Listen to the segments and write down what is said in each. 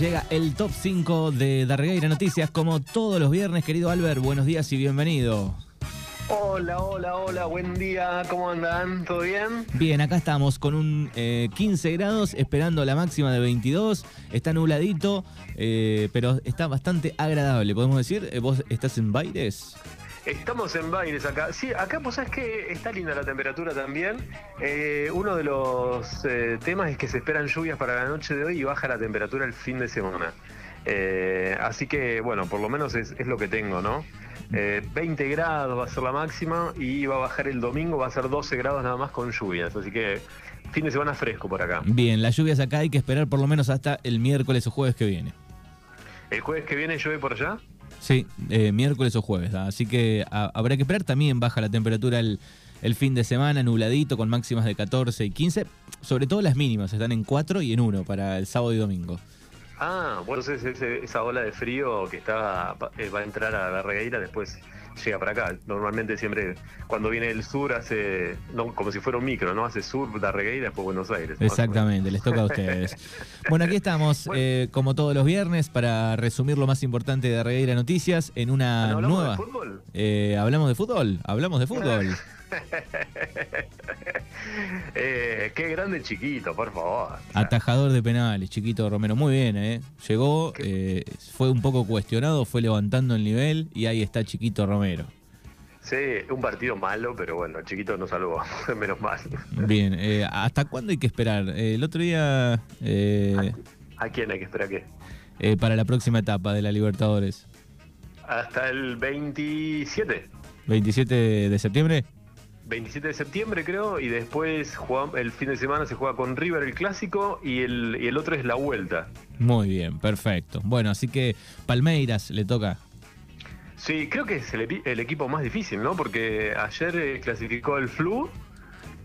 llega el top 5 de Darregueira Noticias, como todos los viernes. Querido Albert, buenos días y bienvenido. Hola, hola, hola, buen día, ¿cómo andan? ¿Todo bien? Bien, acá estamos con un 15 eh, grados, esperando la máxima de 22. Está nubladito, eh, pero está bastante agradable, podemos decir. Eh, ¿Vos estás en Baires? Estamos en Baires acá. Sí, acá pues sabes que está linda la temperatura también. uno de los temas es que se esperan lluvias para la noche de hoy y baja la temperatura el fin de semana. así que, bueno, por lo menos es, es lo que tengo, ¿no? 20 eh, grados va a ser la máxima y va a bajar el domingo, va a ser 12 grados nada más con lluvias. Así que fin de semana fresco por acá. Bien, las lluvias acá hay que esperar por lo menos hasta el miércoles o jueves que viene. ¿El jueves que viene llueve por allá? Sí, eh, miércoles o jueves. Así que habrá que esperar. También baja la temperatura el, fin de semana, nubladito, con máximas de 14 y 15. Sobre todo las mínimas, están en 4 y en 1 para el sábado y domingo. Ah, bueno, entonces esa ola de frío que está eh, va a entrar a la después llega para acá. Normalmente siempre cuando viene el sur hace, no, como si fuera un micro, ¿no? Hace sur, la regueira, después Buenos Aires. Exactamente, les toca a ustedes. bueno, aquí estamos, eh, como todos los viernes, para resumir lo más importante de Regueira Noticias en una ¿Hablamos nueva... De fútbol? Eh, hablamos de fútbol, hablamos de fútbol. Eh, qué grande chiquito, por favor. Atajador de penales, chiquito Romero. Muy bien, ¿eh? Llegó, eh, fue un poco cuestionado, fue levantando el nivel y ahí está chiquito Romero. Sí, un partido malo, pero bueno, chiquito no salvó, menos mal. Bien, eh, ¿hasta cuándo hay que esperar? el otro día... ¿A, quién hay que esperar qué? para la próxima etapa de la Libertadores. Hasta el 27. ¿27 de septiembre? 27 de septiembre creo, y después el fin de semana se juega con River el clásico y el, y el otro es la vuelta. Muy bien, perfecto. Bueno, así que Palmeiras le toca. Sí, creo que es el, equipo más difícil, ¿no? Porque ayer eh, clasificó el Flu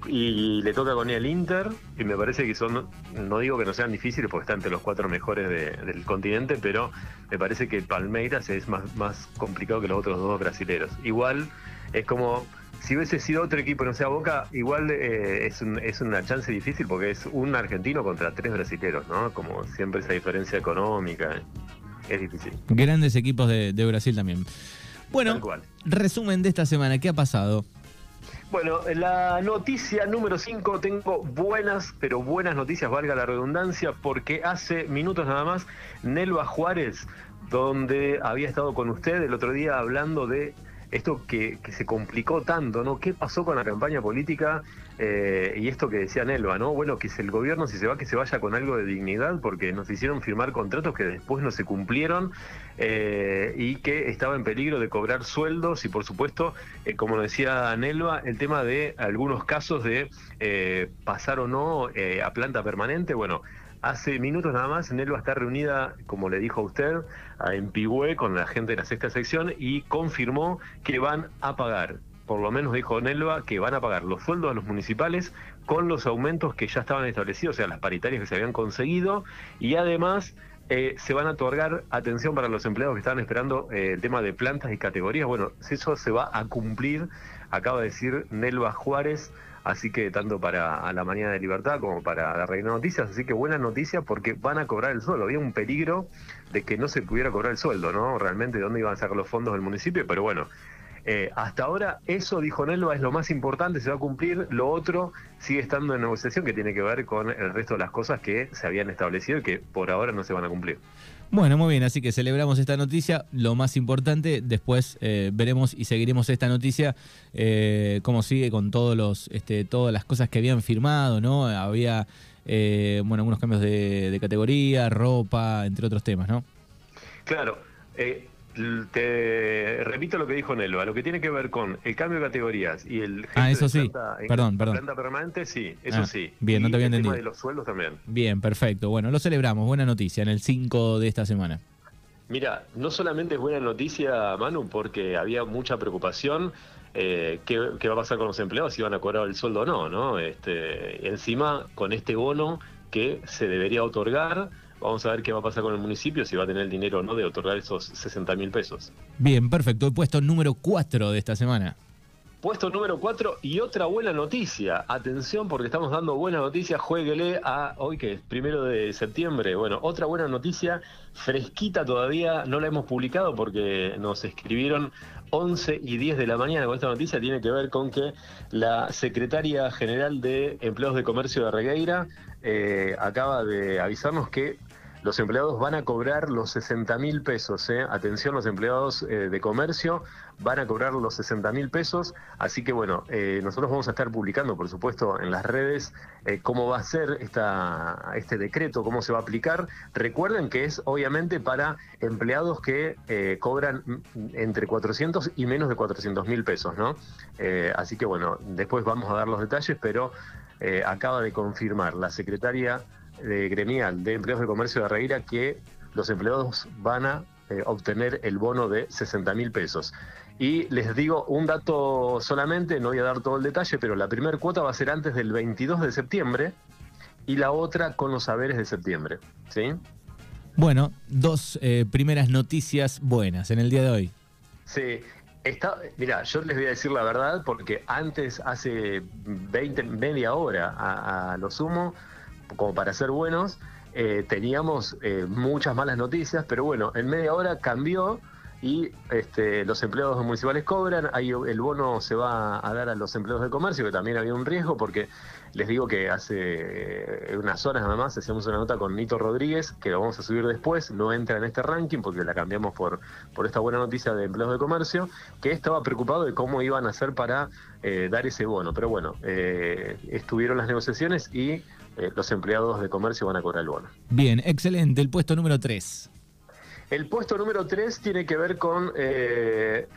y le toca con el Inter y me parece que son, no digo que no sean difíciles porque están entre los cuatro mejores del continente, pero me parece que Palmeiras es más, más complicado que los otros dos brasileros. Igual es como si hubiese sido otro equipo, no sea Boca, igual eh, es, es, una chance difícil porque es un argentino contra tres brasileros, ¿no? Como siempre esa diferencia económica es difícil. Grandes equipos de, Brasil también. Bueno, resumen de esta semana, ¿qué ha pasado? Bueno, la noticia número 5, tengo buenas, pero buenas noticias, valga la redundancia, porque hace minutos nada más, Nelva Juárez, donde había estado con usted el otro día hablando de esto que, se complicó tanto, ¿no? ¿Qué pasó con la campaña política eh, y esto que decía Nelva, ¿no? Bueno, que es el gobierno, si se va, que se vaya con algo de dignidad, porque nos hicieron firmar contratos que después no se cumplieron eh, y que estaba en peligro de cobrar sueldos y, por supuesto, eh, como decía Nelva, el tema de algunos casos de pasar o no a planta permanente, bueno, Hace minutos nada más, Nelva está reunida, como le dijo a usted, en Pigüé con la gente de la sexta sección y confirmó que van a pagar, por lo menos dijo Nelva, que van a pagar los sueldos a los municipales con los aumentos que ya estaban establecidos, o sea, las paritarias que se habían conseguido, y además eh, se van a otorgar atención para los empleados que estaban esperando eh, el tema de plantas y categorías. Bueno, eso se va a cumplir, acaba de decir Nelva Juárez, Así que tanto para la Mañana de Libertad como para la Reina Noticias, así que buena noticia porque van a cobrar el sueldo. Había un peligro de que no se pudiera cobrar el sueldo, ¿no? Realmente de dónde iban a sacar los fondos del municipio, pero bueno, eh, hasta ahora eso, dijo Nelva, es lo más importante, se va a cumplir. Lo otro sigue estando en negociación, que tiene que ver con el resto de las cosas que se habían establecido y que por ahora no se van a cumplir. Bueno, muy bien, así que celebramos esta noticia. Lo más importante, después eh, veremos y seguiremos esta noticia, eh, cómo sigue con todos los, este, todas las cosas que habían firmado, ¿no? Había, eh, bueno, algunos cambios de, de, categoría, ropa, entre otros temas, ¿no? Claro. Te repito lo que dijo Nelva, lo que tiene que ver con el cambio de categorías y el ah, eso sí. perdón, perdón. planta permanente, sí, eso ah, sí. Bien, no te había entendido. El tema de los sueldos también. Bien, perfecto. Bueno, lo celebramos. Buena noticia en el 5 de esta semana. Mira, no solamente es buena noticia, Manu, porque había mucha preocupación eh, ¿qué, va a pasar con los empleados, si van a cobrar el sueldo o no, ¿no? Este, encima, con este bono que se debería otorgar, Vamos a ver qué va a pasar con el municipio, si va a tener el dinero o no de otorgar esos 60 mil pesos. Bien, perfecto. El puesto número 4 de esta semana. Puesto número 4 y otra buena noticia. Atención porque estamos dando buena noticia. Jueguele a hoy que es primero de septiembre. Bueno, otra buena noticia fresquita todavía. No la hemos publicado porque nos escribieron 11 y 10 de la mañana con esta noticia. Tiene que ver con que la secretaria general de Empleados de Comercio de Regueira eh, acaba de avisarnos que los empleados van a cobrar los 60 mil pesos. ¿eh? Atención, los empleados eh, de comercio van a cobrar los 60 mil pesos. Así que bueno, eh, nosotros vamos a estar publicando, por supuesto, en las redes cómo va a ser esta, este decreto, cómo se va a aplicar. Recuerden que es obviamente para empleados que cobran entre 400 y menos de 400 mil pesos, ¿no? así que bueno, después vamos a dar los detalles, pero acaba de confirmar la secretaria de gremial de empleados de comercio de Arreira que los empleados van a eh, obtener el bono de 60 mil pesos. Y les digo un dato solamente, no voy a dar todo el detalle, pero la primera cuota va a ser antes del 22 de septiembre y la otra con los saberes de septiembre. ¿sí? Bueno, dos eh, primeras noticias buenas en el día de hoy. Sí, Está, mira, yo les voy a decir la verdad porque antes, hace 20, media hora a, a lo sumo, como para ser buenos, eh, teníamos eh, muchas malas noticias, pero bueno, en media hora cambió y este, los empleados municipales cobran, ahí el bono se va a dar a los empleados de comercio, que también había un riesgo, porque les digo que hace eh, unas horas nada más hacíamos una nota con Nito Rodríguez, que lo vamos a subir después, no entra en este ranking porque la cambiamos por, por esta buena noticia de empleados de comercio, que estaba preocupado de cómo iban a hacer para dar ese bono, pero bueno, estuvieron las negociaciones y eh, los empleados de comercio van a cobrar el bono. Bien, excelente. El puesto número 3. El puesto número 3 tiene que ver con eh,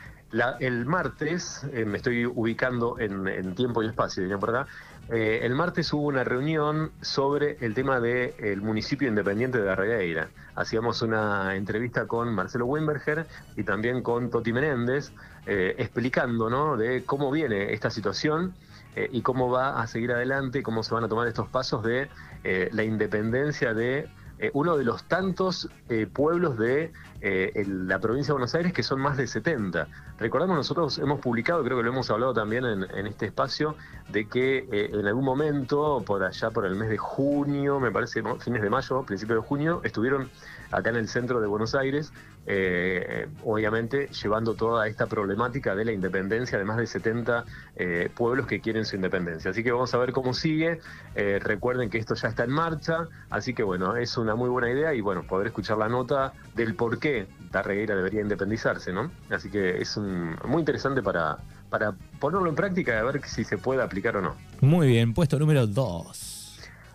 el martes, eh, me estoy ubicando en, tiempo y espacio, diría por acá. El martes hubo una reunión sobre el tema del municipio independiente de Arregueira. Hacíamos una entrevista con Marcelo Wimberger y también con Toti Menéndez, explicando ¿no? de cómo viene esta situación eh, y cómo va a seguir adelante, cómo se van a tomar estos pasos de eh, la independencia de eh, uno de los tantos pueblos de la provincia de Buenos Aires que son más de 70. Recordamos, nosotros hemos publicado, creo que lo hemos hablado también en, este espacio, de que en algún momento, por allá por el mes de junio, me parece, fines de mayo, principio de junio, estuvieron acá en el centro de Buenos Aires, eh, obviamente llevando toda esta problemática de la independencia de más de 70 eh, pueblos que quieren su independencia. Así que vamos a ver cómo sigue. Eh, recuerden que esto ya está en marcha, así que bueno, es una muy buena idea y bueno, poder escuchar la nota del por qué Darreguera debería independizarse, ¿no? Así que es muy interesante para, para ponerlo en práctica y a ver si se puede aplicar o no. Muy bien, puesto número 2.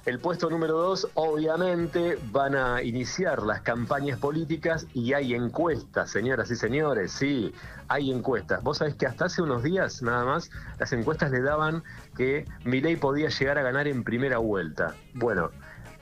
El puesto número dos, obviamente, van a iniciar las campañas políticas y hay encuestas, señoras y señores, sí, hay encuestas. Vos sabés que hasta hace unos días, nada más, las encuestas le daban que Milei podía llegar a ganar en primera vuelta. Bueno,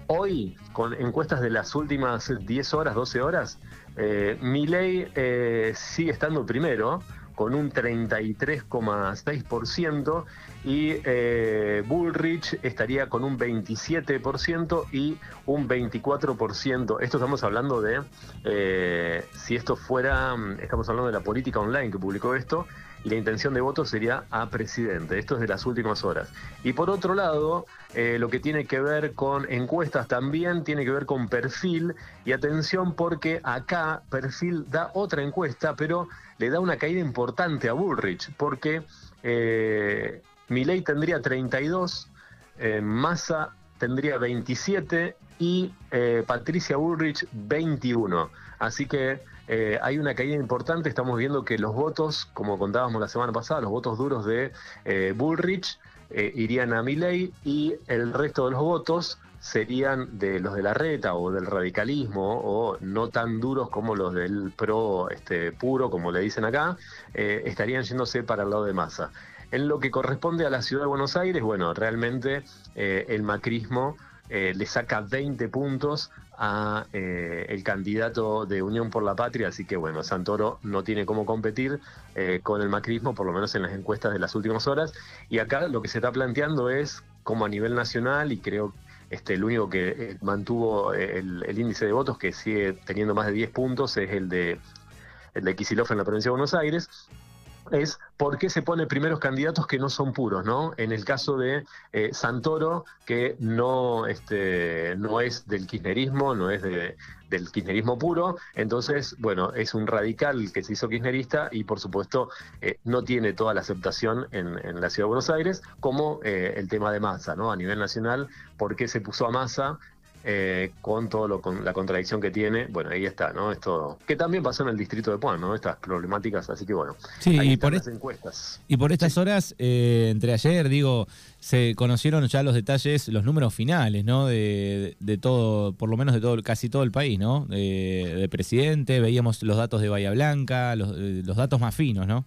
hoy, con encuestas de las últimas 10 horas, 12 horas, eh, Milei eh, sigue estando primero, con un 33,6% y eh, Bullrich estaría con un 27% y un 24%. Esto estamos hablando de, eh, si esto fuera, mm, estamos hablando de la política online que publicó esto, y la intención de voto sería a presidente. Esto es de las últimas horas. Y por otro lado, eh, lo que tiene que ver con encuestas también tiene que ver con perfil. Y atención porque acá perfil da otra encuesta, pero le da una caída importante a Bullrich, porque eh, Milei tendría 32, eh, Massa tendría 27 y eh, Patricia Bullrich 21. Así que eh, hay una caída importante, estamos viendo que los votos, como contábamos la semana pasada, los votos duros de Bullrich irían a Milei y el resto de los votos serían de los de la reta o del radicalismo o no tan duros como los del pro este, puro, como le dicen acá, estarían yéndose para el lado de masa. En lo que corresponde a la ciudad de Buenos Aires, bueno, realmente eh, el macrismo eh, le saca 20 puntos a eh, el candidato de Unión por la Patria, así que bueno, Santoro no tiene cómo competir con el macrismo, por lo menos en las encuestas de las últimas horas. Y acá lo que se está planteando es, como a nivel nacional, y creo este, el único que mantuvo el, índice de votos, que sigue teniendo más de 10 puntos, es el de, el de Kisilov en la provincia de Buenos Aires, es ¿por qué se pone primeros candidatos que no son puros, ¿no? En el caso de eh, Santoro, que no, este, no es del kirchnerismo, no es de, del kirchnerismo puro, entonces, bueno, es un radical que se hizo kirchnerista y por supuesto eh, no tiene toda la aceptación en, la Ciudad de Buenos Aires, como eh, el tema de Massa, ¿no? A nivel nacional, ¿por qué se puso a Massa? Eh, con todo lo con la contradicción que tiene, bueno, ahí está, ¿no? Esto que también pasó en el distrito de Puan, ¿no? Estas problemáticas, así que bueno, sí, y por las encuestas. Y por estas horas, eh, entre ayer, digo, se conocieron ya los detalles, los números finales, ¿no? De, todo, por lo menos de todo, casi todo el país, ¿no? De, presidente, veíamos los datos de Bahía Blanca, los, eh, los datos más finos, ¿no?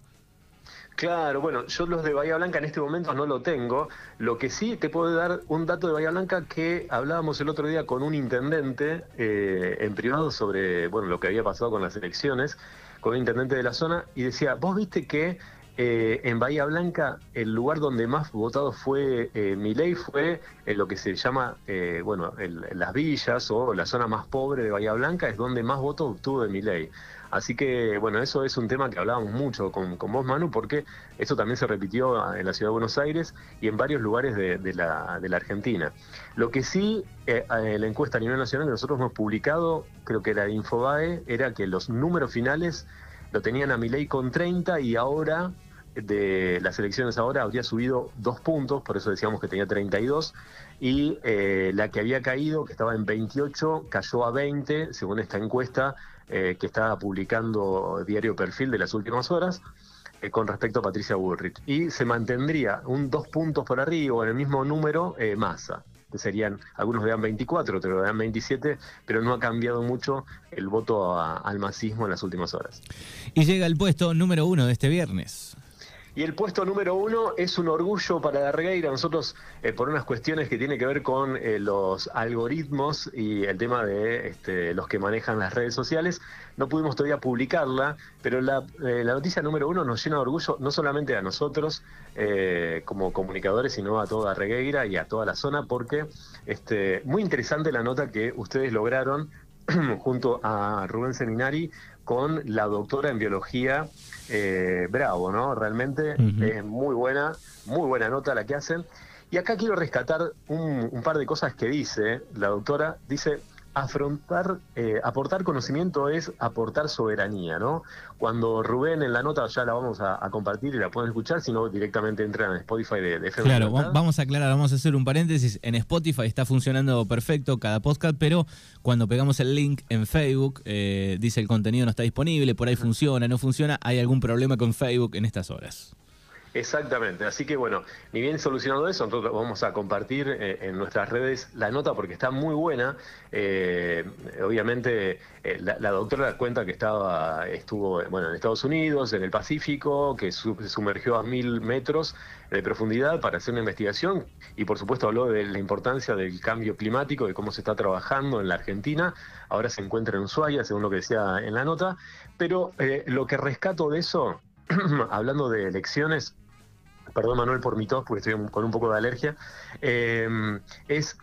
Claro, bueno, yo los de Bahía Blanca en este momento no lo tengo. Lo que sí te puedo dar un dato de Bahía Blanca que hablábamos el otro día con un intendente eh, en privado sobre bueno lo que había pasado con las elecciones, con un intendente de la zona, y decía, vos viste que eh, en Bahía Blanca el lugar donde más votado fue eh, Miley fue en lo que se llama, eh, bueno, las villas o la zona más pobre de Bahía Blanca es donde más votos obtuvo de Miley. Así que, bueno, eso es un tema que hablábamos mucho con, vos, Manu, porque eso también se repitió en la ciudad de Buenos Aires y en varios lugares de, la, Argentina. Lo que sí, eh, la encuesta a nivel nacional que nosotros hemos publicado, creo que era de Infobae, era que los números finales lo tenían a Milei con 30 y ahora de las elecciones ahora habría subido dos puntos, por eso decíamos que tenía 32, y eh, la que había caído, que estaba en 28, cayó a 20, según esta encuesta eh, que está publicando Diario Perfil de las últimas horas, eh, con respecto a Patricia Bullrich. Y se mantendría un dos puntos por arriba, en el mismo número, eh, Massa serían, algunos le dan 24, otros le dan 27, pero no ha cambiado mucho el voto al masismo en las últimas horas. Y llega el puesto número uno de este viernes. Y el puesto número uno es un orgullo para la Regueira. Nosotros, eh, por unas cuestiones que tienen que ver con eh, los algoritmos y el tema de este, los que manejan las redes sociales, no pudimos todavía publicarla, pero la, eh, noticia número uno nos llena de orgullo no solamente a nosotros como comunicadores, sino a toda Regueira y a toda la zona, porque este, muy interesante la nota que ustedes lograron junto a Rubén Seminari con la doctora en biología eh, Bravo, ¿no? Realmente es muy buena, muy buena nota la que hacen. Y acá quiero rescatar un par de cosas que dice la doctora. Dice, afrontar, eh, aportar conocimiento es aportar soberanía, ¿no? Cuando Rubén en la nota ya la vamos a, compartir y la pueden escuchar, si no directamente entran en Spotify de, de Claro, vamos a aclarar, vamos a hacer un paréntesis. En Spotify está funcionando perfecto cada podcast, pero cuando pegamos el link en Facebook, eh, dice el contenido no está disponible, por ahí funciona, no funciona, hay algún problema con Facebook en estas horas. Exactamente, así que bueno, ni bien solucionado eso, nosotros vamos a compartir eh, en nuestras redes la nota porque está muy buena. Eh, obviamente eh, la, doctora cuenta que estaba, estuvo bueno, en Estados Unidos, en el Pacífico, que se sumergió a mil metros de profundidad para hacer una investigación y por supuesto habló de la importancia del cambio climático, de cómo se está trabajando en la Argentina. Ahora se encuentra en Ushuaia, según lo que decía en la nota, pero lo que rescato de eso, hablando de elecciones, perdón Manuel por mi tos porque estoy con un poco de alergia, eh, es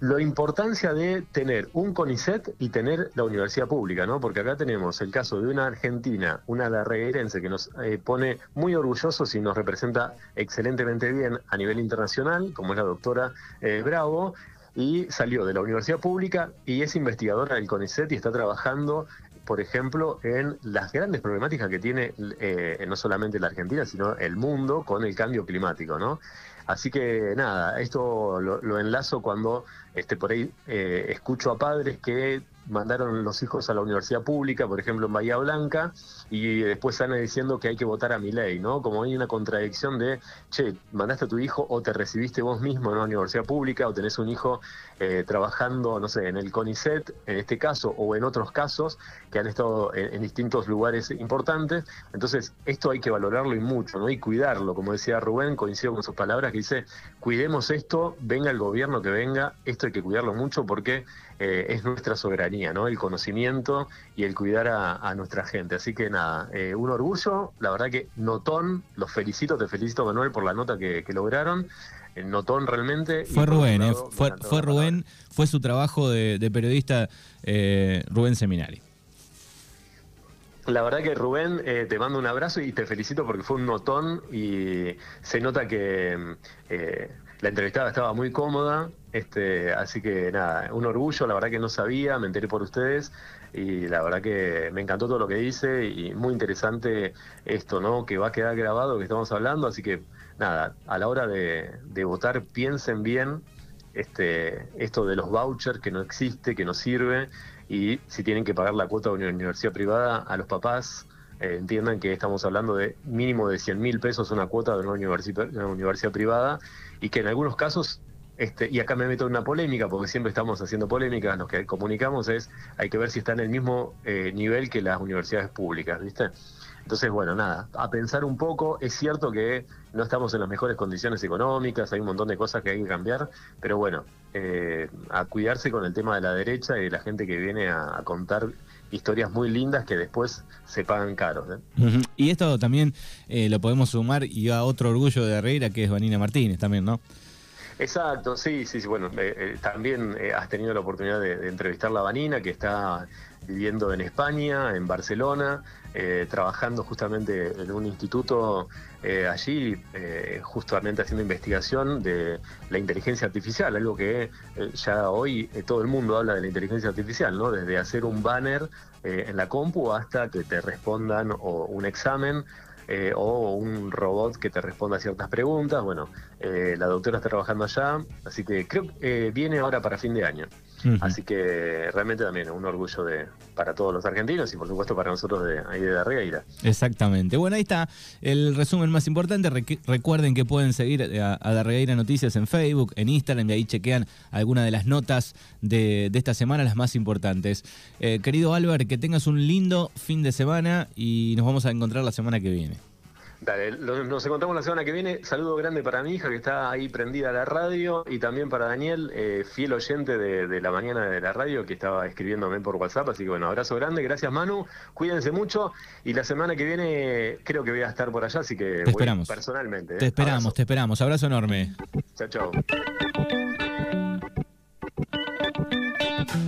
la importancia de tener un CONICET y tener la universidad pública, ¿no? Porque acá tenemos el caso de una argentina, una larreguerense que nos eh, pone muy orgullosos y nos representa excelentemente bien a nivel internacional, como es la doctora eh, Bravo, y salió de la universidad pública y es investigadora del CONICET y está trabajando por ejemplo, en las grandes problemáticas que tiene eh, no solamente la Argentina, sino el mundo con el cambio climático, ¿no? Así que nada, esto lo, enlazo cuando este, por ahí eh, escucho a padres que mandaron los hijos a la universidad pública, por ejemplo en Bahía Blanca, y después salen diciendo que hay que votar a mi ley, ¿no? Como hay una contradicción de, che, mandaste a tu hijo o te recibiste vos mismo en una universidad pública o tenés un hijo eh, trabajando, no sé, en el CONICET, en este caso, o en otros casos que han estado en, distintos lugares importantes. Entonces, esto hay que valorarlo y mucho, ¿no? Y cuidarlo, como decía Rubén, coincido con sus palabras, que dice, cuidemos esto, venga el gobierno que venga, esto hay que cuidarlo mucho porque eh, es nuestra soberanía, ¿no? El conocimiento y el cuidar a, nuestra gente. Así que nada, eh, un orgullo, la verdad que notón, los felicito, te felicito Manuel por la nota que, lograron. Eh, notón realmente. Fue Rubén, fue, fue Rubén, fue su trabajo de, periodista Rubén Seminari. La verdad que Rubén, eh, te mando un abrazo y te felicito porque fue un notón y se nota que eh, la entrevistada estaba muy cómoda, este, así que nada, un orgullo, la verdad que no sabía, me enteré por ustedes y la verdad que me encantó todo lo que dice y muy interesante esto, ¿no? Que va a quedar grabado, que estamos hablando, así que nada, a la hora de, votar piensen bien este, esto de los vouchers que no existe, que no sirve y si tienen que pagar la cuota de una universidad privada a los papás, eh, entiendan que estamos hablando de mínimo de 100 mil pesos una cuota de una, una universidad privada y que en algunos casos este, y acá me meto en una polémica, porque siempre estamos haciendo polémicas, lo que comunicamos es, hay que ver si está en el mismo eh, nivel que las universidades públicas, ¿viste? Entonces, bueno, nada, a pensar un poco, es cierto que no estamos en las mejores condiciones económicas, hay un montón de cosas que hay que cambiar, pero bueno, eh, a cuidarse con el tema de la derecha y de la gente que viene a, contar historias muy lindas que después se pagan caros. ¿eh? Y esto también lo podemos sumar y a otro orgullo de Herrera, que es Vanina Martínez también, ¿no? Exacto, sí, sí, sí. Bueno, eh, eh, también eh, has tenido la oportunidad de, entrevistar a Vanina, que está viviendo en España, en Barcelona, trabajando justamente en un instituto allí, justamente haciendo investigación de la inteligencia artificial, algo que ya hoy todo el mundo habla de la inteligencia artificial, ¿no? Desde hacer un banner en la compu hasta que te respondan o un examen eh, o un robot que te responda a ciertas preguntas. Bueno, eh, la doctora está trabajando allá, así que creo que eh, viene ahora para fin de año. Así que realmente también un orgullo de para todos los argentinos y por supuesto para nosotros de ahí de Darreira. Exactamente. Bueno, ahí está el resumen más importante. recuerden que pueden seguir a, a Darreira Noticias en Facebook, en Instagram y ahí chequean algunas de las notas de, de esta semana, las más importantes. querido Álvaro, que tengas un lindo fin de semana y nos vamos a encontrar la semana que viene. Dale, nos encontramos la semana que viene. Saludo grande para mi hija que está ahí prendida a la radio y también para Daniel, eh, fiel oyente de, la mañana de la radio que estaba escribiéndome por WhatsApp. Así que bueno, abrazo grande, gracias Manu, cuídense mucho y la semana que viene creo que voy a estar por allá, así que te esperamos. personalmente. Te ¿eh? esperamos, te esperamos. Abrazo enorme. Chao, chao.